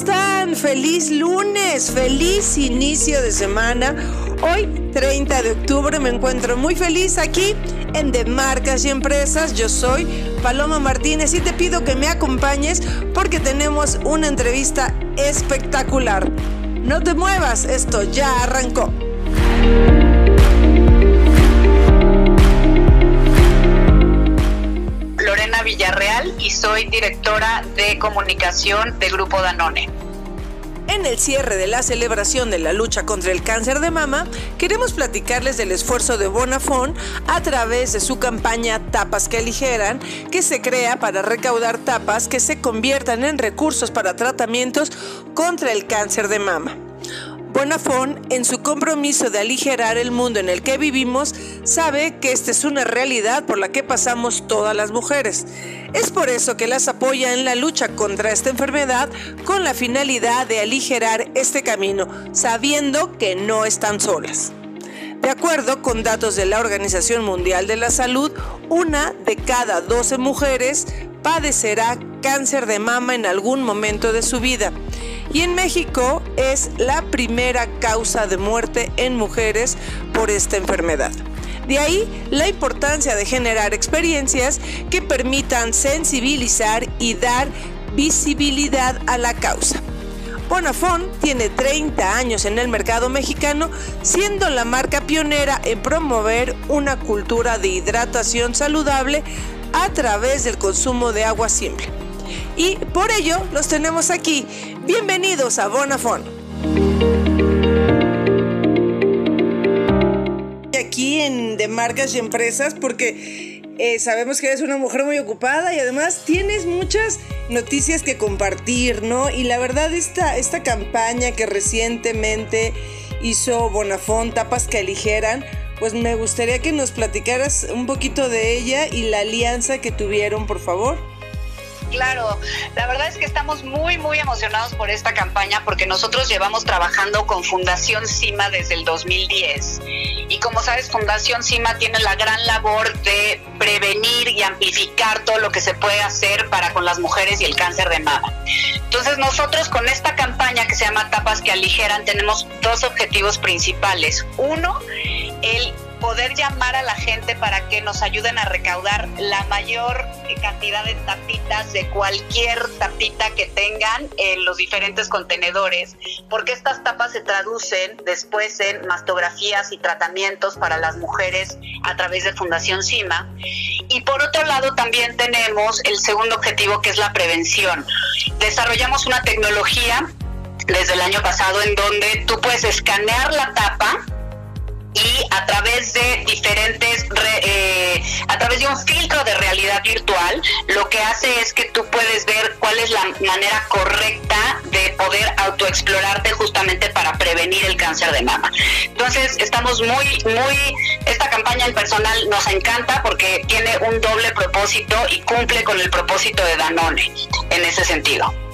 Están? Feliz lunes, feliz inicio de semana. Hoy, 30 de octubre, me encuentro muy feliz aquí en De Marcas y Empresas. Yo soy Paloma Martínez y te pido que me acompañes porque tenemos una entrevista espectacular. No te muevas, esto ya arrancó. Villarreal y soy directora de comunicación de Grupo Danone. En el cierre de la celebración de la lucha contra el cáncer de mama, queremos platicarles del esfuerzo de Bonafón a través de su campaña Tapas que aligeran, que se crea para recaudar tapas que se conviertan en recursos para tratamientos contra el cáncer de mama. Bonafón, en su compromiso de aligerar el mundo en el que vivimos, sabe que esta es una realidad por la que pasamos todas las mujeres. Es por eso que las apoya en la lucha contra esta enfermedad con la finalidad de aligerar este camino, sabiendo que no están solas. De acuerdo con datos de la Organización Mundial de la Salud, una de cada 12 mujeres padecerá cáncer de mama en algún momento de su vida. Y en México es la primera causa de muerte en mujeres por esta enfermedad. De ahí la importancia de generar experiencias que permitan sensibilizar y dar visibilidad a la causa. Bonafón tiene 30 años en el mercado mexicano, siendo la marca pionera en promover una cultura de hidratación saludable a través del consumo de agua simple. Y por ello los tenemos aquí. Bienvenidos a Bonafón. Aquí en De Marcas y Empresas porque eh, sabemos que eres una mujer muy ocupada y además tienes muchas noticias que compartir, ¿no? Y la verdad esta, esta campaña que recientemente hizo Bonafón, Tapas que Aligeran, pues me gustaría que nos platicaras un poquito de ella y la alianza que tuvieron, por favor. Claro, la verdad es que estamos muy, muy emocionados por esta campaña porque nosotros llevamos trabajando con Fundación CIMA desde el 2010. Y como sabes, Fundación CIMA tiene la gran labor de prevenir y amplificar todo lo que se puede hacer para con las mujeres y el cáncer de mama. Entonces nosotros con esta campaña que se llama Tapas que Aligeran tenemos dos objetivos principales. Uno, el poder llamar a la gente para que nos ayuden a recaudar la mayor cantidad de tapitas de cualquier tapita que tengan en los diferentes contenedores, porque estas tapas se traducen después en mastografías y tratamientos para las mujeres a través de Fundación CIMA. Y por otro lado también tenemos el segundo objetivo que es la prevención. Desarrollamos una tecnología desde el año pasado en donde tú puedes escanear la tapa y a través de diferentes, eh, a través de un filtro de realidad virtual, lo que hace es que tú puedes ver cuál es la manera correcta de poder autoexplorarte justamente para prevenir el cáncer de mama. Entonces, estamos muy, muy, esta campaña en personal nos encanta porque tiene un doble propósito y cumple con el propósito de Danone en ese sentido.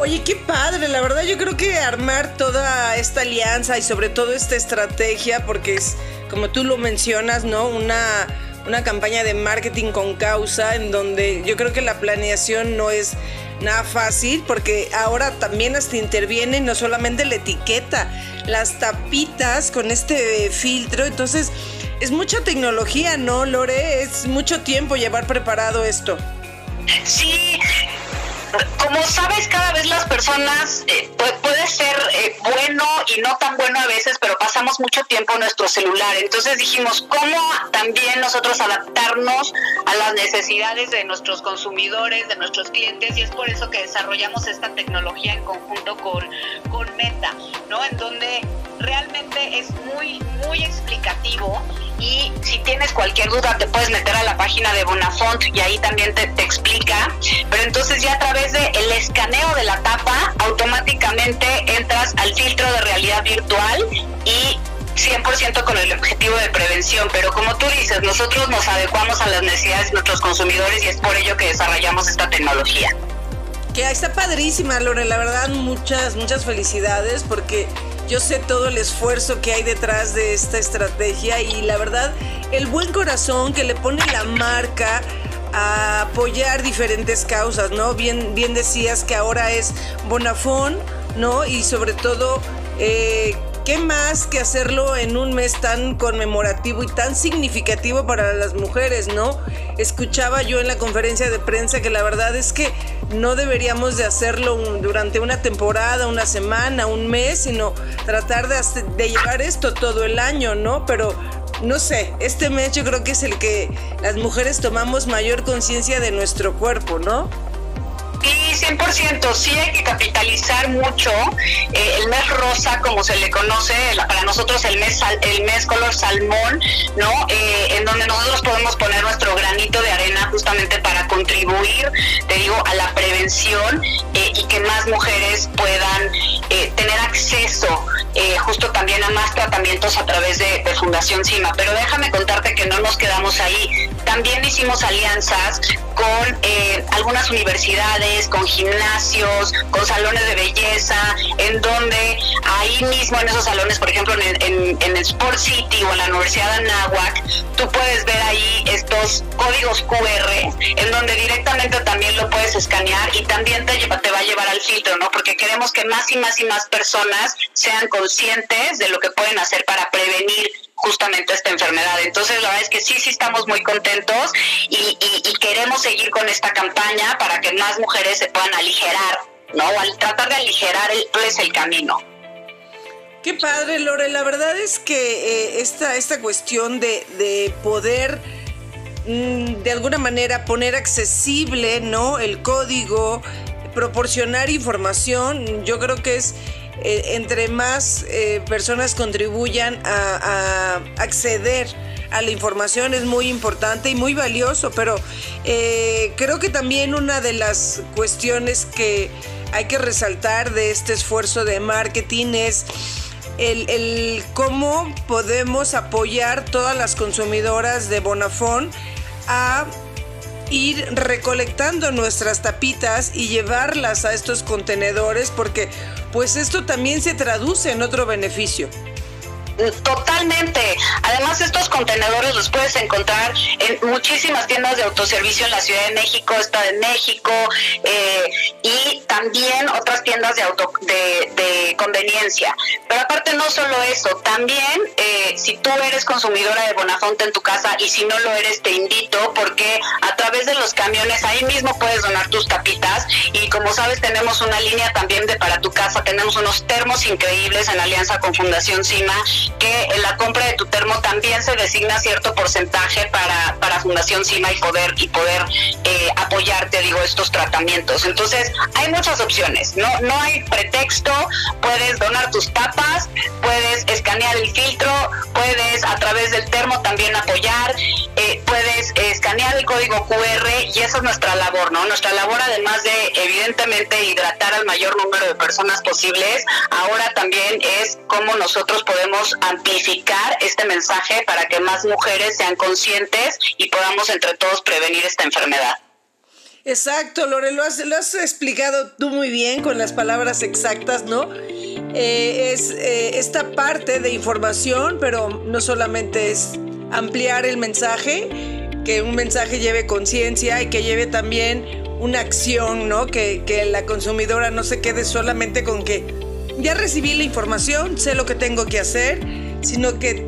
Oye, qué padre, la verdad yo creo que armar toda esta alianza y sobre todo esta estrategia, porque es, como tú lo mencionas, ¿no? Una, una campaña de marketing con causa en donde yo creo que la planeación no es nada fácil porque ahora también hasta interviene no solamente la etiqueta, las tapitas con este filtro, entonces es mucha tecnología, ¿no, Lore? Es mucho tiempo llevar preparado esto. Sí, como sabes, cada vez las personas eh, puede ser eh, bueno y no tan bueno a veces, pero pasamos mucho tiempo en nuestro celular. Entonces dijimos, ¿cómo también nosotros adaptarnos a las necesidades de nuestros consumidores, de nuestros clientes? Y es por eso que desarrollamos esta tecnología en conjunto con, con Meta, ¿no? En donde realmente es muy, muy explicativo y si tienes cualquier duda te puedes meter a la página de Bonafont y ahí también te, te explica. Pero entonces ya a través del de escaneo de la tapa automáticamente entras al filtro de realidad virtual y 100% con el objetivo de prevención, pero como tú dices, nosotros nos adecuamos a las necesidades de nuestros consumidores y es por ello que desarrollamos esta tecnología. Que está padrísima, Lore, la verdad, muchas, muchas felicidades porque yo sé todo el esfuerzo que hay detrás de esta estrategia y la verdad, el buen corazón que le pone la marca a apoyar diferentes causas, ¿no? Bien, bien decías que ahora es Bonafón, ¿no? Y sobre todo, eh, ¿qué más que hacerlo en un mes tan conmemorativo y tan significativo para las mujeres, ¿no? Escuchaba yo en la conferencia de prensa que la verdad es que no deberíamos de hacerlo durante una temporada, una semana, un mes, sino tratar de, de llevar esto todo el año, ¿no? Pero no sé, este mes yo creo que es el que las mujeres tomamos mayor conciencia de nuestro cuerpo, ¿no? Sí, 100%, sí hay que capitalizar mucho eh, el mes rosa, como se le conoce, para nosotros el mes el mes color salmón, ¿no? Eh, en donde nosotros podemos poner nuestro granito de arena justamente para contribuir, te digo, a la prevención eh, y que más mujeres puedan tener acceso justo también a más tratamientos a través de, de Fundación CIMA. Pero déjame contarte que no nos quedamos ahí. También hicimos alianzas con algunas universidades con gimnasios, con salones de belleza, en donde ahí mismo en esos salones, por ejemplo en, el Sport City o en la Universidad de Anáhuac, tú puedes ver ahí estos códigos QR, en donde directamente también lo puedes escanear y también te, te va a llevar al filtro, ¿no? Porque queremos que más y más y más personas sean conscientes de lo que pueden hacer para prevenir justamente esta enfermedad. Entonces, la verdad es que sí, sí estamos muy contentos y, queremos seguir con esta campaña para que más mujeres se puedan aligerar, ¿no? Al tratar de aligerar el, pues, el camino. Qué padre, Lore. La verdad es que eh, esta, esta cuestión de, de poder mm, de alguna manera poner accesible, ¿no? El código, proporcionar información, yo creo que es eh, entre más eh, personas contribuyan a, acceder a la información es muy importante y muy valioso, pero eh, creo que también una de las cuestiones que hay que resaltar de este esfuerzo de marketing es el, cómo podemos apoyar todas las consumidoras de Bonafón a ir recolectando nuestras tapitas y llevarlas a estos contenedores porque pues esto también se traduce en otro beneficio. Totalmente. Además, estos contenedores los puedes encontrar en muchísimas tiendas de autoservicio en la Ciudad de México, Estado de México eh, y también otras tiendas de, auto, de, conveniencia. Pero aparte, no solo eso, también eh, si tú eres consumidora de Bonafonte en tu casa y si no lo eres, te invito porque a través de los camiones ahí mismo puedes donar tus tapitas y como sabes, tenemos una línea también de para tu casa, tenemos unos termos increíbles en alianza con Fundación CIMA que en la compra de tu termo también se designa cierto porcentaje para, para Fundación CIMA y poder, y poder eh, apoyarte, digo, estos tratamientos. Entonces, hay muchas opciones, no, no hay pretexto, puedes donar tus tapas, puedes escanear el filtro, puedes a través del termo también apoyar, eh, puedes escanear el código QR y esa es nuestra labor, ¿no? Nuestra labor, además de evidentemente hidratar al mayor número de personas posibles, ahora también es cómo nosotros podemos amplificar este mensaje para que más mujeres sean conscientes y podamos entre todos prevenir esta enfermedad. Exacto, Lore, lo has, explicado tú muy bien con las palabras exactas, ¿no? Eh, es eh, esta parte de información, pero no solamente es ampliar el mensaje, que un mensaje lleve conciencia y que lleve también una acción, ¿no? Que, que la consumidora no se quede solamente con que ya recibí la información, sé lo que tengo que hacer, sino que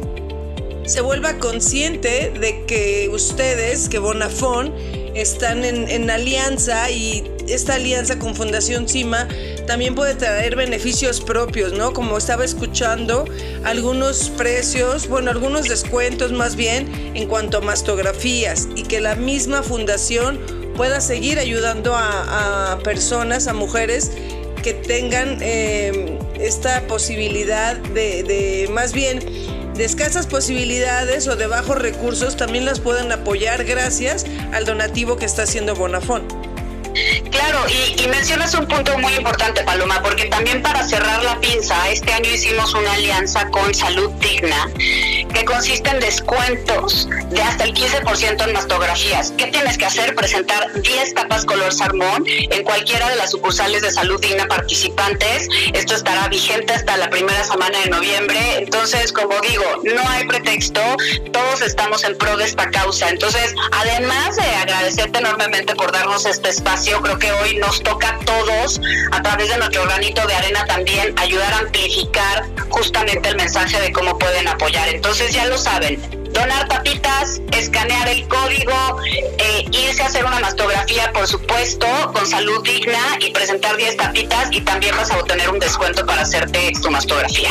se vuelva consciente de que ustedes, que Bonafón, están en, alianza y esta alianza con Fundación CIMA también puede traer beneficios propios, ¿no? Como estaba escuchando, algunos precios, bueno, algunos descuentos más bien en cuanto a mastografías y que la misma fundación pueda seguir ayudando a, personas, a mujeres que tengan eh, esta posibilidad de más bien de escasas posibilidades o de bajos recursos también las pueden apoyar gracias al donativo que está haciendo Bonafón. Claro, y, mencionas un punto muy importante, Paloma, porque también para cerrar la pinza, este año hicimos una alianza con Salud Digna, que consiste en descuentos de hasta el 15% en mastografías. ¿Qué tienes que hacer? Presentar 10 tapas color salmón en cualquiera de las sucursales de Salud Digna participantes. Esto estará vigente hasta la primera semana de noviembre. Entonces, como digo, no hay pretexto, todos estamos en pro de esta causa. Entonces, además de agradecerte enormemente por darnos este espacio, creo que hoy nos toca a todos, a través de nuestro granito de arena también, ayudar a amplificar justamente el mensaje de cómo pueden apoyar. Entonces, ya lo saben, donar tapitas, escanear el código, eh, irse a hacer una mastografía, por supuesto, con salud digna y presentar 10 tapitas y también vas a obtener un descuento para hacerte tu mastografía.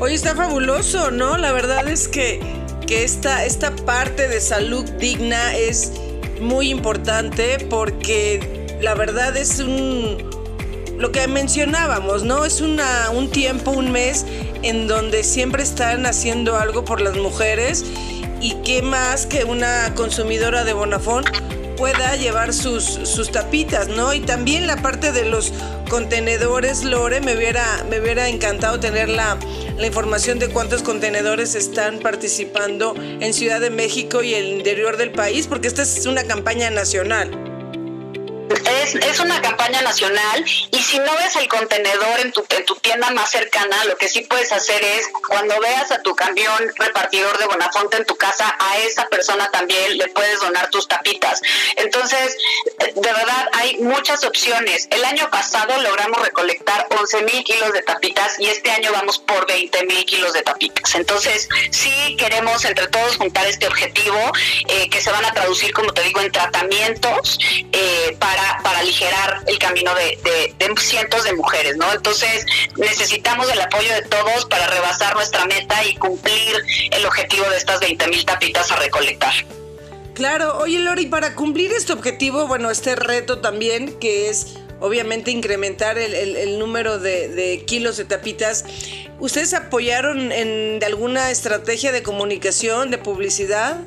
Hoy está fabuloso, ¿no? La verdad es que, que esta, esta parte de salud digna es muy importante porque la verdad es un lo que mencionábamos, ¿no? Es una, un tiempo, un mes en donde siempre están haciendo algo por las mujeres y qué más que una consumidora de Bonafón pueda llevar sus, sus tapitas, ¿no? Y también la parte de los contenedores, Lore, me hubiera, me hubiera encantado tener la, la información de cuántos contenedores están participando en Ciudad de México y el interior del país, porque esta es una campaña nacional. Es, una campaña nacional y si no ves el contenedor en tu, en tu tienda más cercana, lo que sí puedes hacer es cuando veas a tu camión repartidor de Bonafonte en tu casa, a esa persona también le puedes donar tus tapitas. Entonces, de verdad, hay muchas opciones. El año pasado logramos recolectar 11 mil kilos de tapitas y este año vamos por 20 mil kilos de tapitas. Entonces, sí queremos entre todos juntar este objetivo eh, que se van a traducir, como te digo, en tratamientos eh, para, aligerar el camino de, cientos de mujeres, ¿no? Entonces necesitamos el apoyo de todos para rebasar nuestra meta y cumplir el objetivo de estas 20 mil tapitas a recolectar. Claro, oye Lori, para cumplir este objetivo, bueno, este reto también, que es obviamente incrementar el, número de, de, kilos de tapitas, ¿ustedes apoyaron en alguna estrategia de comunicación, de publicidad?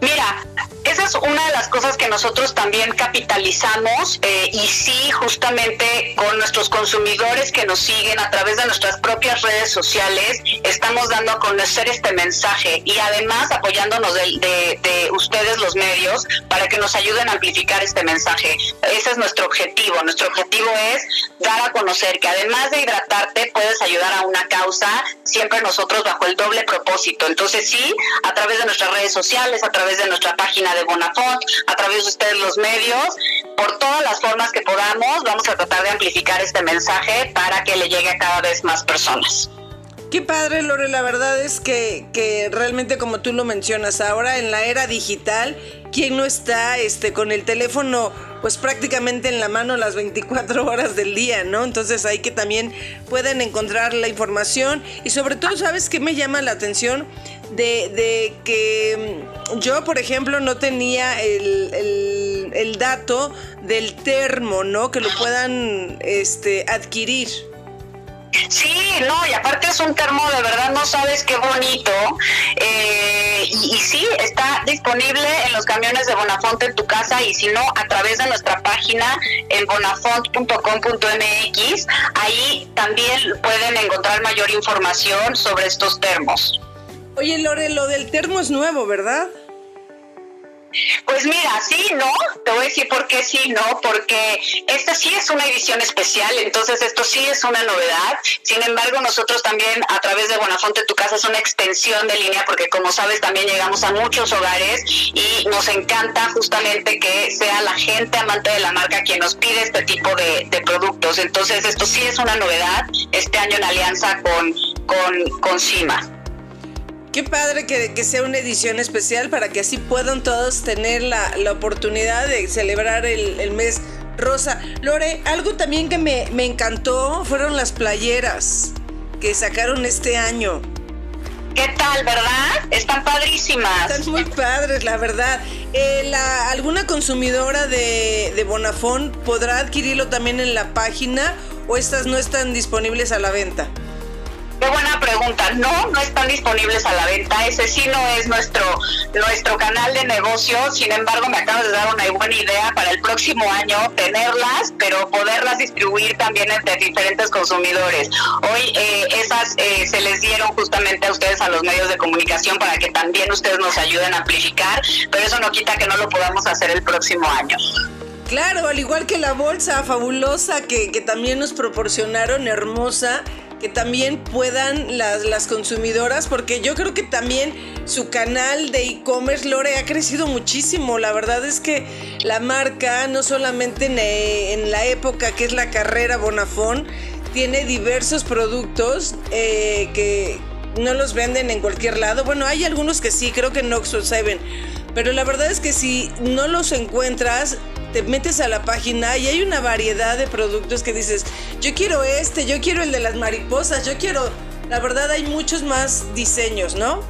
Mira, esa es una de las cosas que nosotros también capitalizamos eh, y sí, justamente con nuestros consumidores que nos siguen a través de nuestras propias redes sociales, estamos dando a conocer este mensaje y además apoyándonos de, ustedes los medios para que nos ayuden a amplificar este mensaje. Ese es nuestro objetivo. Nuestro objetivo es dar a conocer que además de hidratarte puedes ayudar a una causa, siempre nosotros bajo el doble propósito. Entonces sí, a través de nuestras redes sociales, a de nuestra página de Bonafont, a través de ustedes los medios, por todas las formas que podamos, vamos a tratar de amplificar este mensaje para que le llegue a cada vez más personas. Qué padre, Lore, la verdad es que, que, realmente como tú lo mencionas, ahora en la era digital, ¿quién no está este, con el teléfono pues prácticamente en la mano las 24 horas del día, ¿no? Entonces hay que también pueden encontrar la información y sobre todo, ¿sabes qué me llama la atención? De, que mm, yo, por ejemplo, no tenía el, el dato del termo, ¿no? Que lo puedan este, adquirir. Sí, no, y aparte es un termo de verdad, no sabes qué bonito. Eh, y, sí, está disponible en los camiones de Bonafont en tu casa y si no, a través de nuestra página en bonafont.com.mx, ahí también pueden encontrar mayor información sobre estos termos. Oye, Lore, lo del termo es nuevo, ¿verdad? Pues mira, sí, no, te voy a decir por qué sí, no, porque esta sí es una edición especial, entonces esto sí es una novedad. Sin embargo, nosotros también a través de Buenafonte Tu Casa es una extensión de línea, porque como sabes también llegamos a muchos hogares y nos encanta justamente que sea la gente amante de la marca quien nos pide este tipo de, productos. Entonces esto sí es una novedad este año en alianza con, con, con CIMA. Qué padre que, sea una edición especial para que así puedan todos tener la, oportunidad de celebrar el, mes rosa. Lore, algo también que me, encantó fueron las playeras que sacaron este año. ¿Qué tal, verdad? Están padrísimas. Están muy padres, la verdad. Eh, ¿Alguna consumidora de, de Bonafón podrá adquirirlo también en la página o estas no están disponibles a la venta? Qué buena pregunta. No, no están disponibles a la venta. Ese sí no es nuestro nuestro canal de negocio. Sin embargo, me acabas de dar una buena idea para el próximo año tenerlas, pero poderlas distribuir también entre diferentes consumidores. Hoy eh, esas eh, se les dieron justamente a ustedes a los medios de comunicación para que también ustedes nos ayuden a amplificar, pero eso no quita que no lo podamos hacer el próximo año. Claro, al igual que la bolsa fabulosa que, que también nos proporcionaron, hermosa que también puedan las, las consumidoras, porque yo creo que también su canal de e-commerce Lore ha crecido muchísimo. La verdad es que la marca, no solamente en, en la época que es la carrera Bonafón, tiene diversos productos eh, que no los venden en cualquier lado. Bueno, hay algunos que sí, creo que en Oxford 7. Pero la verdad es que si no los encuentras, te metes a la página y hay una variedad de productos que dices, yo quiero este, yo quiero el de las mariposas, yo quiero, la verdad hay muchos más diseños, ¿no?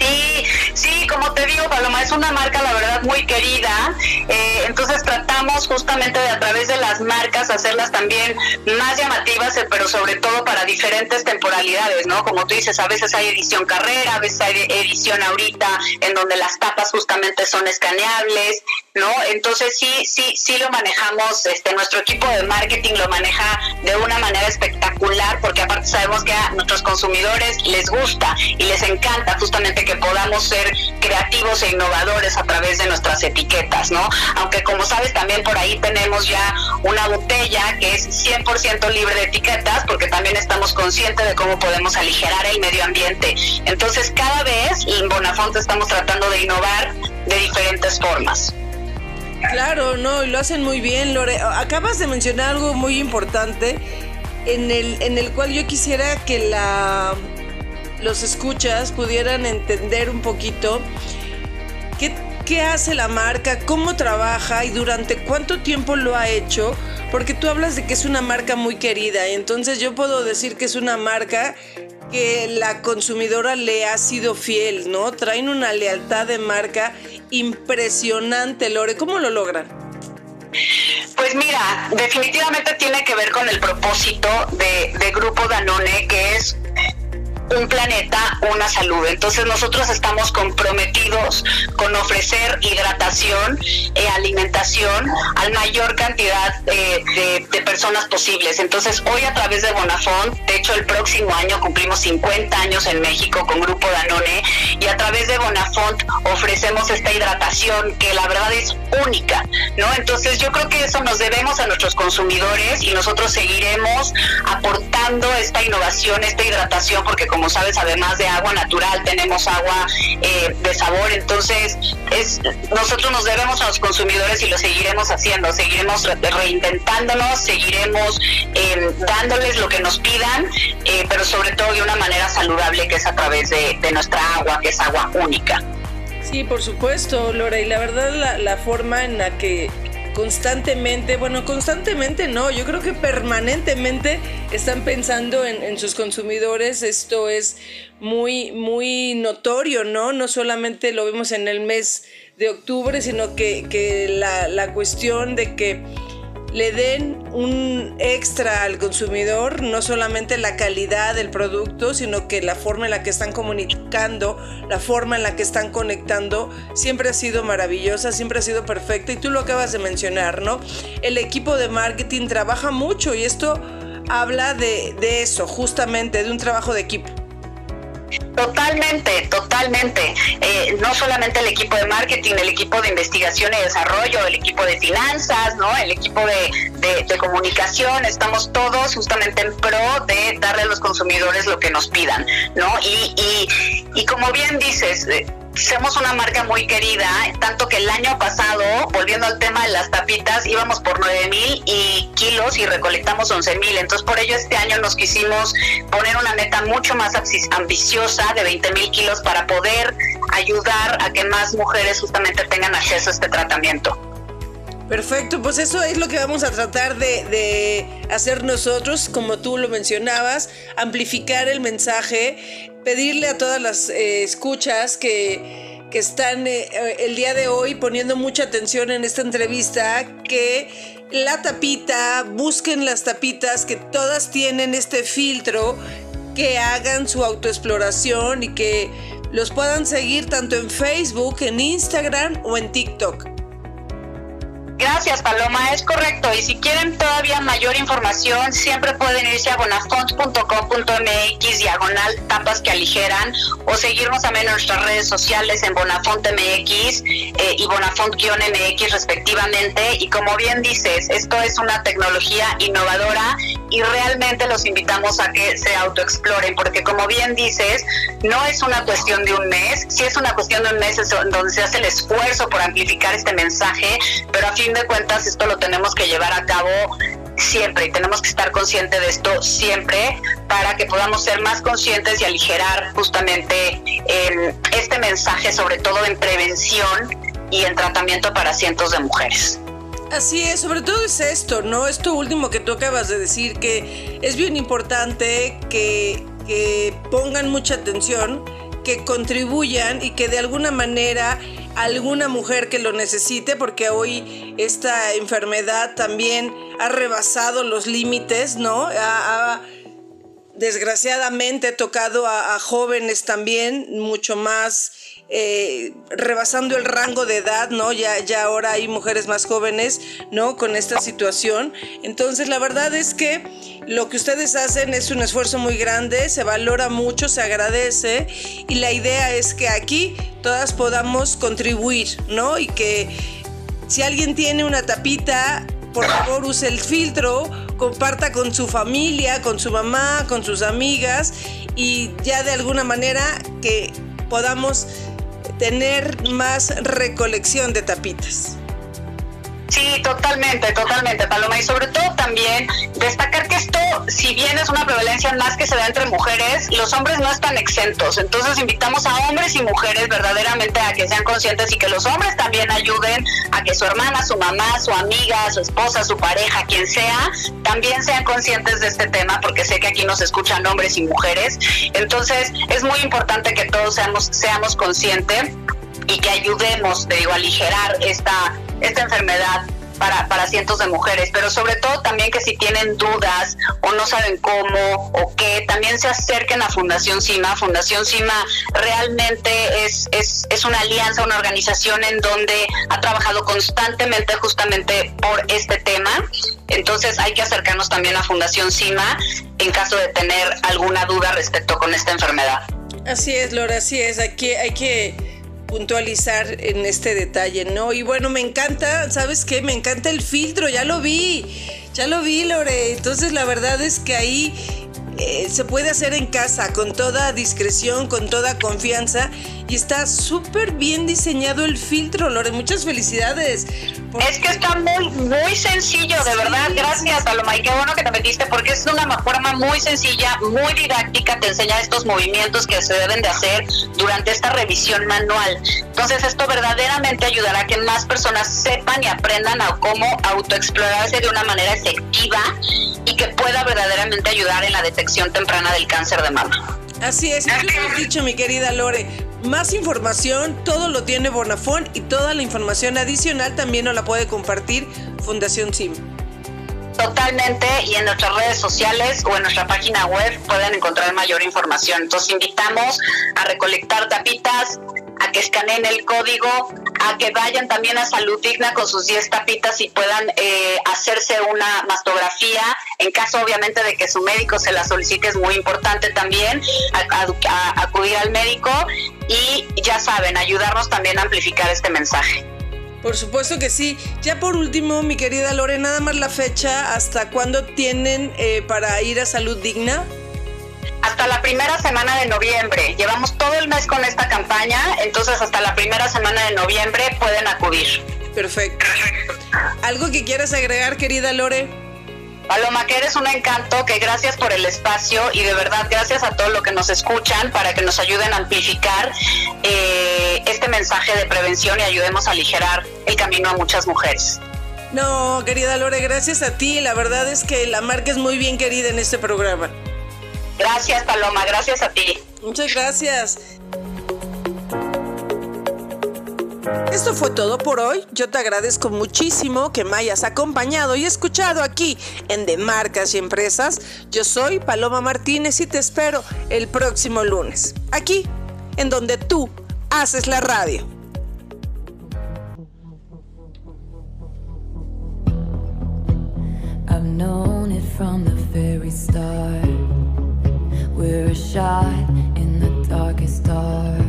Sí, sí, como te digo, Paloma, es una marca, la verdad, muy querida. Eh, entonces tratamos justamente de a través de las marcas hacerlas también más llamativas, eh, pero sobre todo para diferentes temporalidades, ¿no? Como tú dices, a veces hay edición carrera, a veces hay edición ahorita, en donde las tapas justamente son escaneables, ¿no? Entonces sí, sí, sí lo manejamos, este, nuestro equipo de marketing lo maneja de una manera espectacular, porque aparte sabemos que a nuestros consumidores les gusta y les encanta justamente que podamos ser creativos e innovadores a través de nuestras etiquetas, ¿no? Aunque como sabes también por ahí tenemos ya una botella que es 100% libre de etiquetas porque también estamos conscientes de cómo podemos aligerar el medio ambiente. Entonces cada vez en Bonafonte estamos tratando de innovar de diferentes formas. Claro, no, y lo hacen muy bien, Lore. Acabas de mencionar algo muy importante en el, en el cual yo quisiera que la los escuchas pudieran entender un poquito qué, hace la marca, cómo trabaja y durante cuánto tiempo lo ha hecho, porque tú hablas de que es una marca muy querida, entonces yo puedo decir que es una marca que la consumidora le ha sido fiel, ¿no? Traen una lealtad de marca impresionante, Lore. ¿Cómo lo logran? Pues mira, definitivamente tiene que ver con el propósito de Grupo Danone, que es un planeta, una salud. Entonces nosotros estamos comprometidos con ofrecer hidratación, e alimentación al mayor cantidad eh, de, personas posibles. Entonces hoy a través de Bonafont, de hecho el próximo año cumplimos 50 años en México con Grupo Danone y a través de Bonafont ofrecemos esta hidratación que la verdad es única, ¿no? Entonces yo creo que eso nos debemos a nuestros consumidores y nosotros seguiremos aportando esta innovación, esta hidratación, porque como sabes, además de agua natural, tenemos agua eh, de sabor. Entonces, es, nosotros nos debemos a los consumidores y lo seguiremos haciendo. Seguiremos reinventándonos, seguiremos eh, dándoles lo que nos pidan, eh, pero sobre todo de una manera saludable, que es a través de, nuestra agua, que es agua única. Sí, por supuesto, Lora, y la verdad la, la forma en la que constantemente, bueno, constantemente no, yo creo que permanentemente están pensando en, sus consumidores, esto es muy, muy notorio, ¿no? No solamente lo vemos en el mes de octubre, sino que, que la, la cuestión de que le den un extra al consumidor, no solamente la calidad del producto, sino que la forma en la que están comunicando, la forma en la que están conectando, siempre ha sido maravillosa, siempre ha sido perfecta. Y tú lo acabas de mencionar, ¿no? El equipo de marketing trabaja mucho y esto habla de, de eso, justamente, de un trabajo de equipo. Totalmente, totalmente. Eh, no solamente el equipo de marketing, el equipo de investigación y desarrollo, el equipo de finanzas, ¿no? El equipo de, de, comunicación, estamos todos justamente en pro de darle a los consumidores lo que nos pidan, ¿no? Y, y, y como bien dices, eh, somos una marca muy querida, tanto que el año pasado, volviendo al tema de las tapitas, íbamos por 9 mil y kilos y recolectamos 11 mil. Entonces, por ello, este año nos quisimos poner una meta mucho más ambiciosa de 20 mil kilos para poder ayudar a que más mujeres justamente tengan acceso a este tratamiento. Perfecto, pues eso es lo que vamos a tratar de, hacer nosotros, como tú lo mencionabas, amplificar el mensaje, pedirle a todas las eh, escuchas que, que están eh, el día de hoy poniendo mucha atención en esta entrevista, que la tapita, busquen las tapitas, que todas tienen este filtro que hagan su autoexploración y que los puedan seguir tanto en Facebook, en Instagram o en TikTok. Gracias, Paloma, es correcto. Y si quieren todavía mayor información, siempre pueden irse a bonafont.com.mx, diagonal tapas que aligeran, o seguirnos también en nuestras redes sociales en BonafontMX eh, y Bonafont-MX respectivamente. Y como bien dices, esto es una tecnología innovadora y realmente los invitamos a que se autoexploren, porque como bien dices, no es una cuestión de un mes, sí es una cuestión de un mes donde se hace el esfuerzo por amplificar este mensaje, pero a fin de cuentas esto lo tenemos que llevar a cabo siempre y tenemos que estar conscientes de esto siempre para que podamos ser más conscientes y aligerar justamente este mensaje, sobre todo en prevención y en tratamiento para cientos de mujeres. Así es, sobre todo es esto, ¿no? Esto último que tú acabas de decir, que es bien importante que, que pongan mucha atención, que contribuyan y que de alguna manera alguna mujer que lo necesite, porque hoy esta enfermedad también ha rebasado los límites, ¿no? Ha, desgraciadamente tocado a, jóvenes también, mucho más eh, rebasando el rango de edad, ¿no? Ya, ya ahora hay mujeres más jóvenes, ¿no? Con esta situación. Entonces, la verdad es que lo que ustedes hacen es un esfuerzo muy grande, se valora mucho, se agradece y la idea es que aquí todas podamos contribuir, ¿no? Y que si alguien tiene una tapita, por favor use el filtro, comparta con su familia, con su mamá, con sus amigas y ya de alguna manera que podamos tener más recolección de tapitas. Sí, totalmente, totalmente, Paloma. Y sobre todo también destacar que esto, si bien es una prevalencia más que se da entre mujeres, los hombres no están exentos. Entonces invitamos a hombres y mujeres verdaderamente a que sean conscientes y que los hombres también ayuden a que su hermana, su mamá, su amiga, su esposa, su pareja, quien sea, también sean conscientes de este tema, porque sé que aquí nos escuchan hombres y mujeres. Entonces es muy importante que todos seamos, seamos conscientes y que ayudemos, te digo, a aligerar esta esta enfermedad para, para cientos de mujeres, pero sobre todo también que si tienen dudas o no saben cómo o qué, también se acerquen a Fundación CIMA. Fundación CIMA realmente es, es, es una alianza, una organización en donde ha trabajado constantemente justamente por este tema. Entonces hay que acercarnos también a Fundación CIMA en caso de tener alguna duda respecto con esta enfermedad. Así es, Laura, así es. Aquí hay que puntualizar en este detalle, ¿no? Y bueno, me encanta, ¿sabes qué? Me encanta el filtro, ya lo vi, ya lo vi, Lore. Entonces la verdad es que ahí eh, se puede hacer en casa con toda discreción, con toda confianza y está súper bien diseñado el filtro, Lore. Muchas felicidades. Es que está muy, muy sencillo, de verdad. Gracias, Paloma. Y qué bueno que te metiste porque es una forma muy sencilla, muy didáctica. Te enseña estos movimientos que se deben de hacer durante esta revisión manual. Entonces, esto verdaderamente ayudará a que más personas sepan y aprendan a cómo autoexplorarse de una manera efectiva verdaderamente ayudar en la detección temprana del cáncer de mama. Así es, ya lo has dicho, mi querida Lore. Más información, todo lo tiene Bonafón y toda la información adicional también nos la puede compartir Fundación SIM. Totalmente, y en nuestras redes sociales o en nuestra página web pueden encontrar mayor información. Entonces invitamos a recolectar tapitas, a que escaneen el código, a que vayan también a Salud Digna con sus 10 tapitas y puedan eh, hacerse una mastografía. En caso, obviamente, de que su médico se la solicite, es muy importante también acudir al médico y ya saben, ayudarnos también a amplificar este mensaje. Por supuesto que sí. Ya por último, mi querida Lore, nada más la fecha, ¿hasta cuándo tienen eh, para ir a Salud Digna? Hasta la primera semana de noviembre. Llevamos todo el mes con esta campaña, entonces hasta la primera semana de noviembre pueden acudir. Perfecto. ¿Algo que quieras agregar, querida Lore? Paloma, que eres un encanto, que gracias por el espacio y de verdad gracias a todos los que nos escuchan para que nos ayuden a amplificar eh, este mensaje de prevención y ayudemos a aligerar el camino a muchas mujeres. No, querida Lore, gracias a ti. La verdad es que la marca es muy bien querida en este programa. Gracias, Paloma, gracias a ti. Muchas gracias. Esto fue todo por hoy. Yo te agradezco muchísimo que me hayas acompañado y escuchado aquí en De Marcas y Empresas. Yo soy Paloma Martínez y te espero el próximo lunes, aquí en donde tú haces la radio. I've known it from the very start. We're a shot in the darkest dark.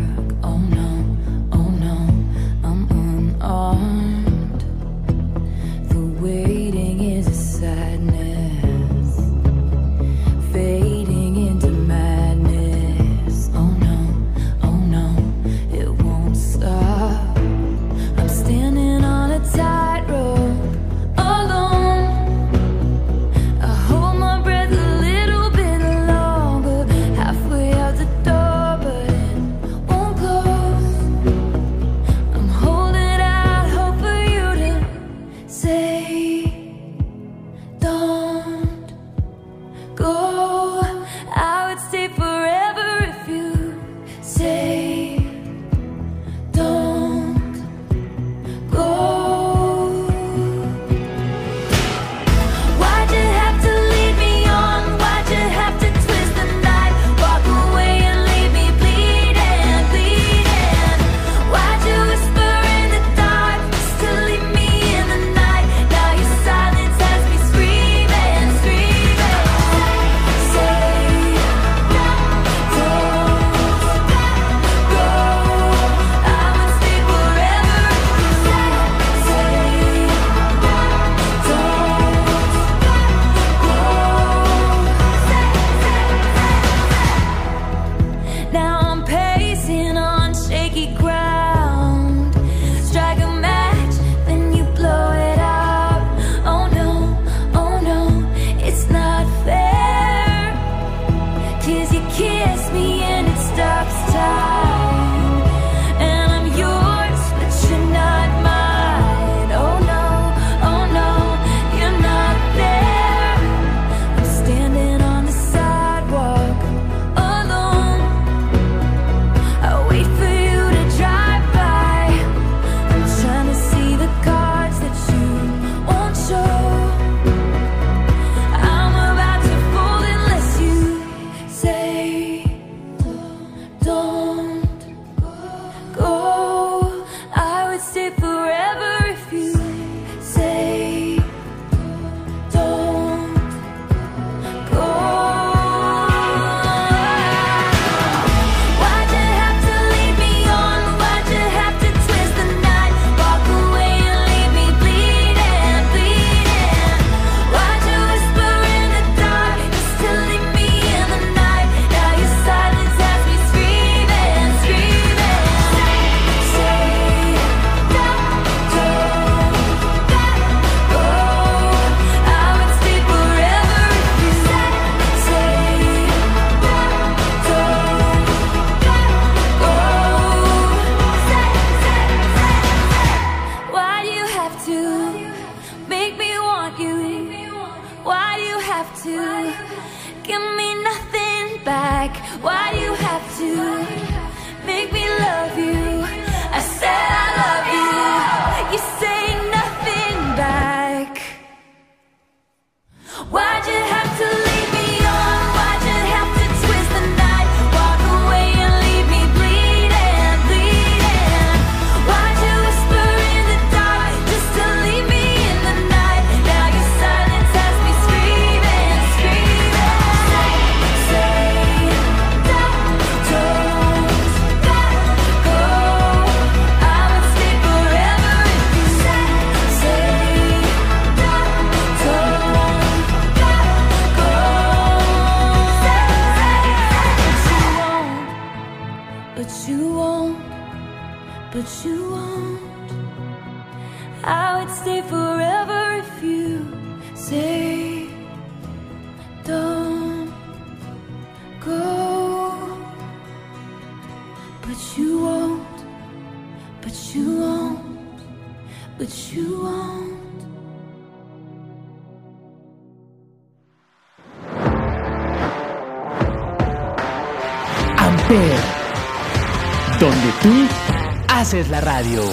La radio.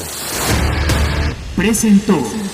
Presentó.